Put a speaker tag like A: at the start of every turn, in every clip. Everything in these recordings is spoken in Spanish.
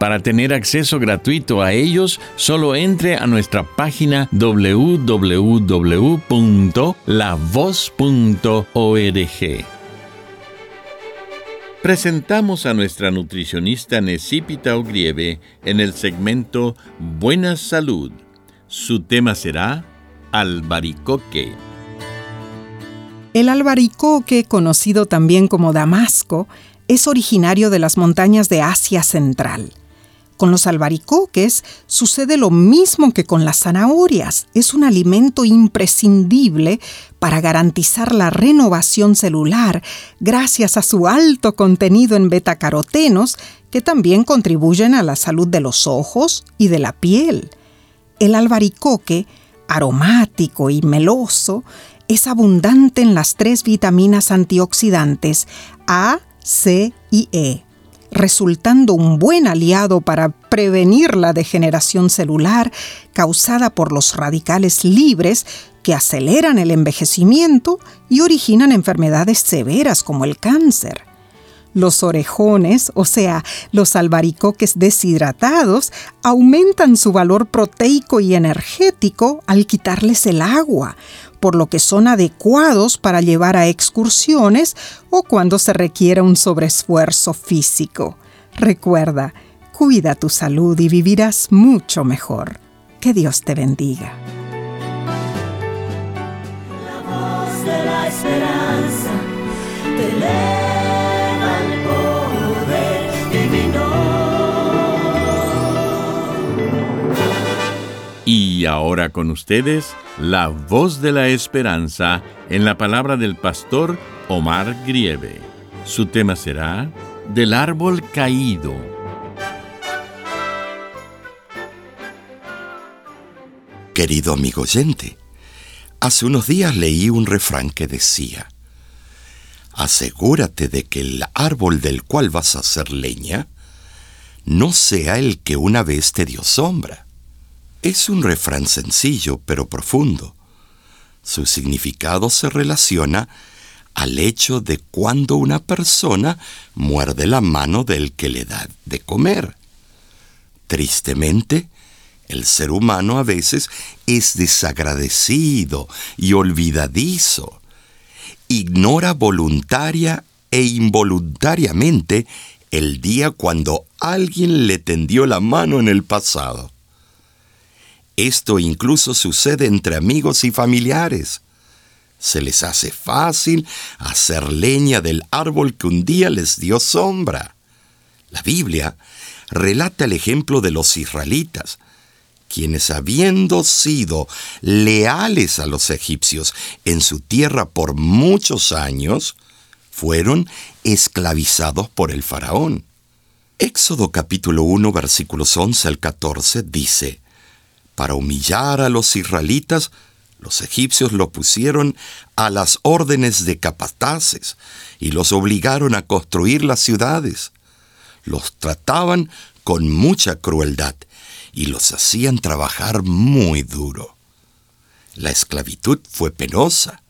A: Para tener acceso gratuito a ellos, solo entre a nuestra página www.lavoz.org. Presentamos a nuestra nutricionista Necipita Ogrieve en el segmento Buena Salud. Su tema será albaricoque.
B: El albaricoque, conocido también como damasco, es originario de las montañas de Asia Central. Con los albaricoques sucede lo mismo que con las zanahorias. Es un alimento imprescindible para garantizar la renovación celular gracias a su alto contenido en betacarotenos que también contribuyen a la salud de los ojos y de la piel. El albaricoque, aromático y meloso, es abundante en las tres vitaminas antioxidantes A, C y E resultando un buen aliado para prevenir la degeneración celular causada por los radicales libres que aceleran el envejecimiento y originan enfermedades severas como el cáncer. Los orejones, o sea, los albaricoques deshidratados, aumentan su valor proteico y energético al quitarles el agua, por lo que son adecuados para llevar a excursiones o cuando se requiera un sobreesfuerzo físico. Recuerda, cuida tu salud y vivirás mucho mejor. Que Dios te bendiga.
C: La voz de la esperanza
A: ahora con ustedes, la voz de la esperanza en la palabra del pastor Omar Grieve. Su tema será Del árbol caído.
D: Querido amigo oyente, hace unos días leí un refrán que decía, Asegúrate de que el árbol del cual vas a hacer leña no sea el que una vez te dio sombra. Es un refrán sencillo pero profundo. Su significado se relaciona al hecho de cuando una persona muerde la mano del que le da de comer. Tristemente, el ser humano a veces es desagradecido y olvidadizo. Ignora voluntaria e involuntariamente el día cuando alguien le tendió la mano en el pasado. Esto incluso sucede entre amigos y familiares. Se les hace fácil hacer leña del árbol que un día les dio sombra. La Biblia relata el ejemplo de los israelitas, quienes habiendo sido leales a los egipcios en su tierra por muchos años, fueron esclavizados por el faraón. Éxodo capítulo 1 versículos 11 al 14 dice, para humillar a los israelitas, los egipcios lo pusieron a las órdenes de capataces y los obligaron a construir las ciudades. Los trataban con mucha crueldad y los hacían trabajar muy duro. La esclavitud fue penosa.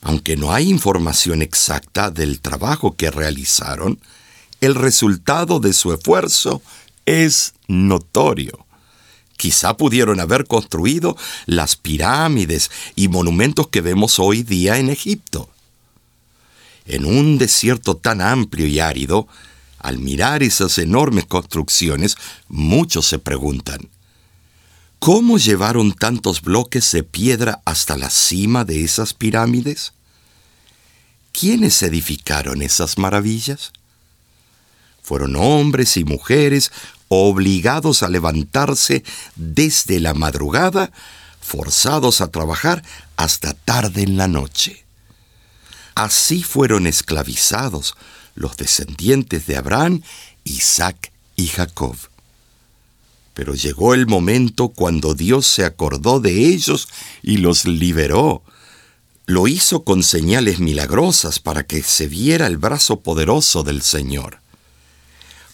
D: Aunque no hay información exacta del trabajo que realizaron, el resultado de su esfuerzo es notorio. Quizá pudieron haber construido las pirámides y monumentos que vemos hoy día en Egipto. En un desierto tan amplio y árido, al mirar esas enormes construcciones, muchos se preguntan, ¿Cómo llevaron tantos bloques de piedra hasta la cima de esas pirámides? ¿Quiénes edificaron esas maravillas? Fueron hombres y mujeres obligados a levantarse desde la madrugada, forzados a trabajar hasta tarde en la noche. Así fueron esclavizados los descendientes de Abraham, Isaac y Jacob. Pero llegó el momento cuando Dios se acordó de ellos y los liberó. Lo hizo con señales milagrosas para que se viera el brazo poderoso del Señor.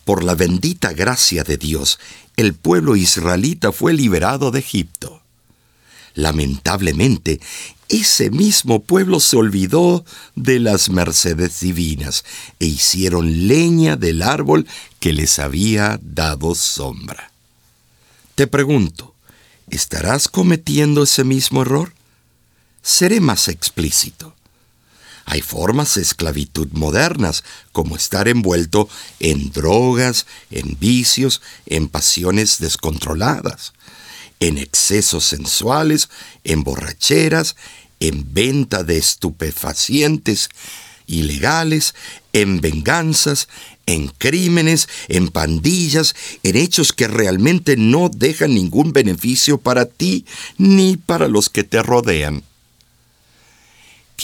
D: Por la bendita gracia de Dios, el pueblo israelita fue liberado de Egipto. Lamentablemente, ese mismo pueblo se olvidó de las mercedes divinas e hicieron leña del árbol que les había dado sombra. Te pregunto, ¿estarás cometiendo ese mismo error? Seré más explícito. Hay formas de esclavitud modernas, como estar envuelto en drogas, en vicios, en pasiones descontroladas, en excesos sensuales, en borracheras, en venta de estupefacientes ilegales, en venganzas, en crímenes, en pandillas, en hechos que realmente no dejan ningún beneficio para ti ni para los que te rodean.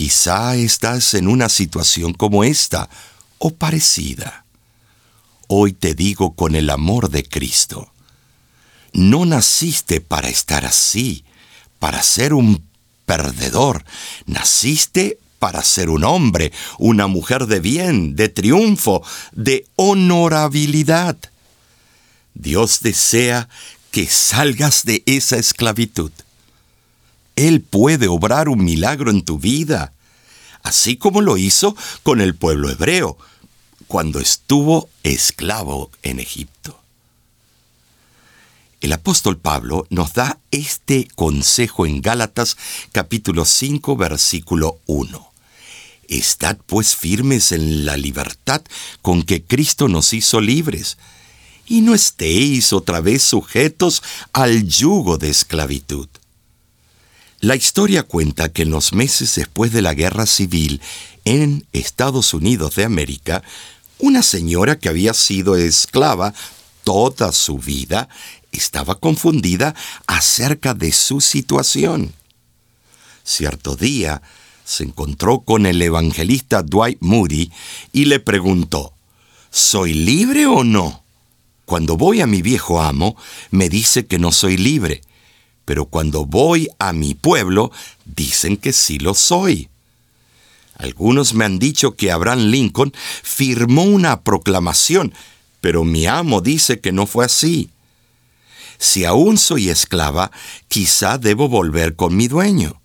D: Quizá estás en una situación como esta o parecida. Hoy te digo con el amor de Cristo, no naciste para estar así, para ser un perdedor, naciste para ser un hombre, una mujer de bien, de triunfo, de honorabilidad. Dios desea que salgas de esa esclavitud. Él puede obrar un milagro en tu vida, así como lo hizo con el pueblo hebreo cuando estuvo esclavo en Egipto. El apóstol Pablo nos da este consejo en Gálatas capítulo 5 versículo 1. Estad pues firmes en la libertad con que Cristo nos hizo libres, y no estéis otra vez sujetos al yugo de esclavitud. La historia cuenta que en los meses después de la guerra civil en Estados Unidos de América, una señora que había sido esclava toda su vida estaba confundida acerca de su situación. Cierto día se encontró con el evangelista Dwight Moody y le preguntó, ¿Soy libre o no? Cuando voy a mi viejo amo, me dice que no soy libre pero cuando voy a mi pueblo, dicen que sí lo soy. Algunos me han dicho que Abraham Lincoln firmó una proclamación, pero mi amo dice que no fue así. Si aún soy esclava, quizá debo volver con mi dueño.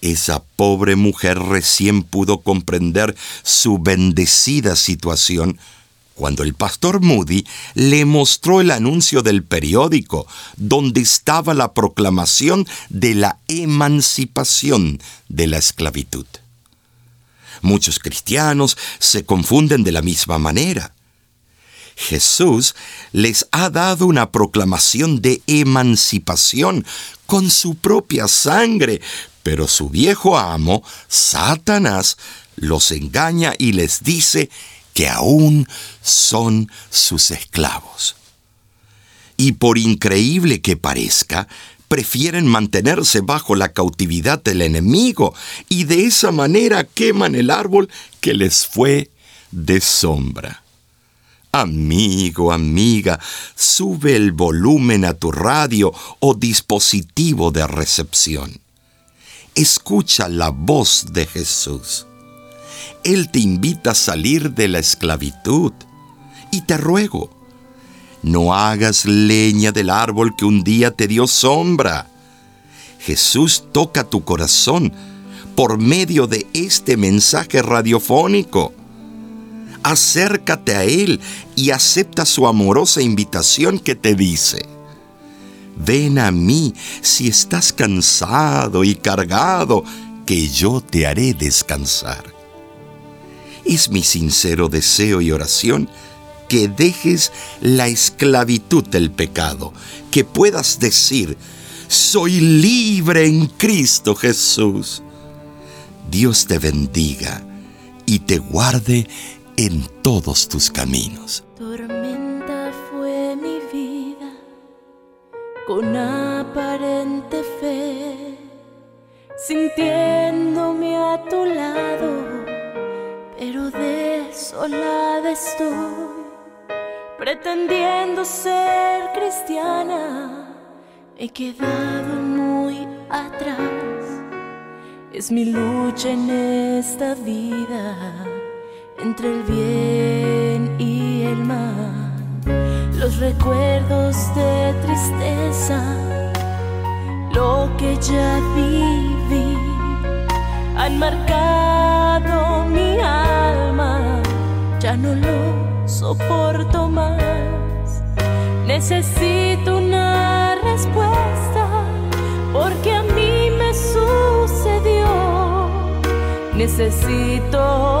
D: Esa pobre mujer recién pudo comprender su bendecida situación cuando el pastor Moody le mostró el anuncio del periódico donde estaba la proclamación de la emancipación de la esclavitud. Muchos cristianos se confunden de la misma manera. Jesús les ha dado una proclamación de emancipación con su propia sangre, pero su viejo amo, Satanás, los engaña y les dice que aún son sus esclavos. Y por increíble que parezca, prefieren mantenerse bajo la cautividad del enemigo y de esa manera queman el árbol que les fue de sombra. Amigo, amiga, sube el volumen a tu radio o dispositivo de recepción. Escucha la voz de Jesús. Él te invita a salir de la esclavitud. Y te ruego, no hagas leña del árbol que un día te dio sombra. Jesús toca tu corazón por medio de este mensaje radiofónico. Acércate a Él y acepta su amorosa invitación que te dice, ven a mí si estás cansado y cargado, que yo te haré descansar. Es mi sincero deseo y oración que dejes la esclavitud del pecado, que puedas decir, soy libre en Cristo Jesús. Dios te bendiga y te guarde en todos tus caminos.
C: Tormenta fue mi vida con aparente fe, sintiéndome a tu lado, pero desolada estoy, pretendiendo ser cristiana, he quedado muy atrás. Es mi lucha en esta vida entre el bien y el mal. Los recuerdos de tristeza, lo que ya viví, No lo soporto más. Necesito una respuesta porque a mí me sucedió. Necesito